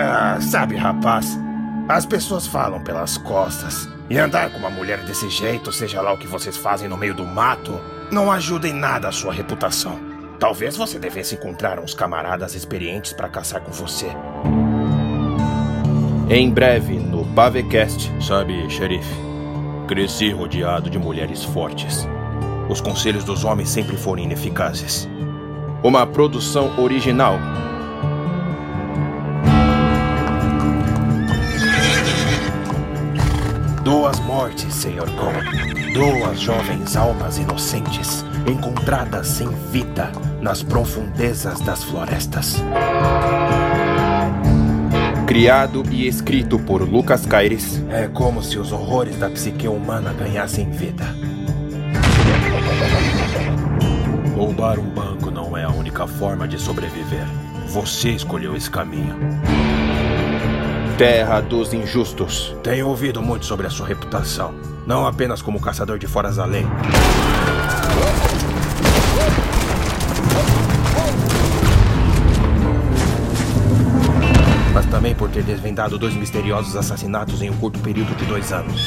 Ah, sabe, rapaz, as pessoas falam pelas costas. E andar com uma mulher desse jeito, seja lá o que vocês fazem no meio do mato, não ajuda em nada a sua reputação. Talvez você devesse encontrar uns camaradas experientes para caçar com você. Em breve, no Pavecast. Sabe, xerife, cresci rodeado de mulheres fortes. Os conselhos dos homens sempre foram ineficazes. Uma produção original. Duas mortes, Senhor Cole. Duas jovens almas inocentes encontradas sem vida nas profundezas das florestas. Criado e escrito por Lucas Caires. É como se os horrores da psique humana ganhassem vida. Roubar um banco não é a única forma de sobreviver. Você escolheu esse caminho. Terra dos Injustos. Tenho ouvido muito sobre a sua reputação. Não apenas como caçador de foras da lei. Mas também por ter desvendado dois misteriosos assassinatos em um curto período de dois anos.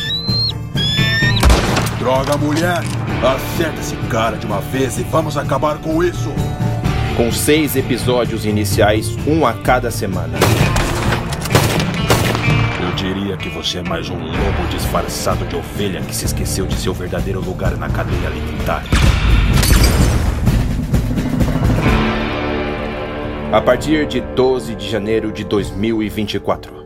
Droga, mulher! Acerta esse cara de uma vez e vamos acabar com isso! Com seis episódios iniciais, um a cada semana. Diria que você é mais um lobo disfarçado de ovelha que se esqueceu de seu verdadeiro lugar na cadeia alimentar. A partir de 12 de janeiro de 2024.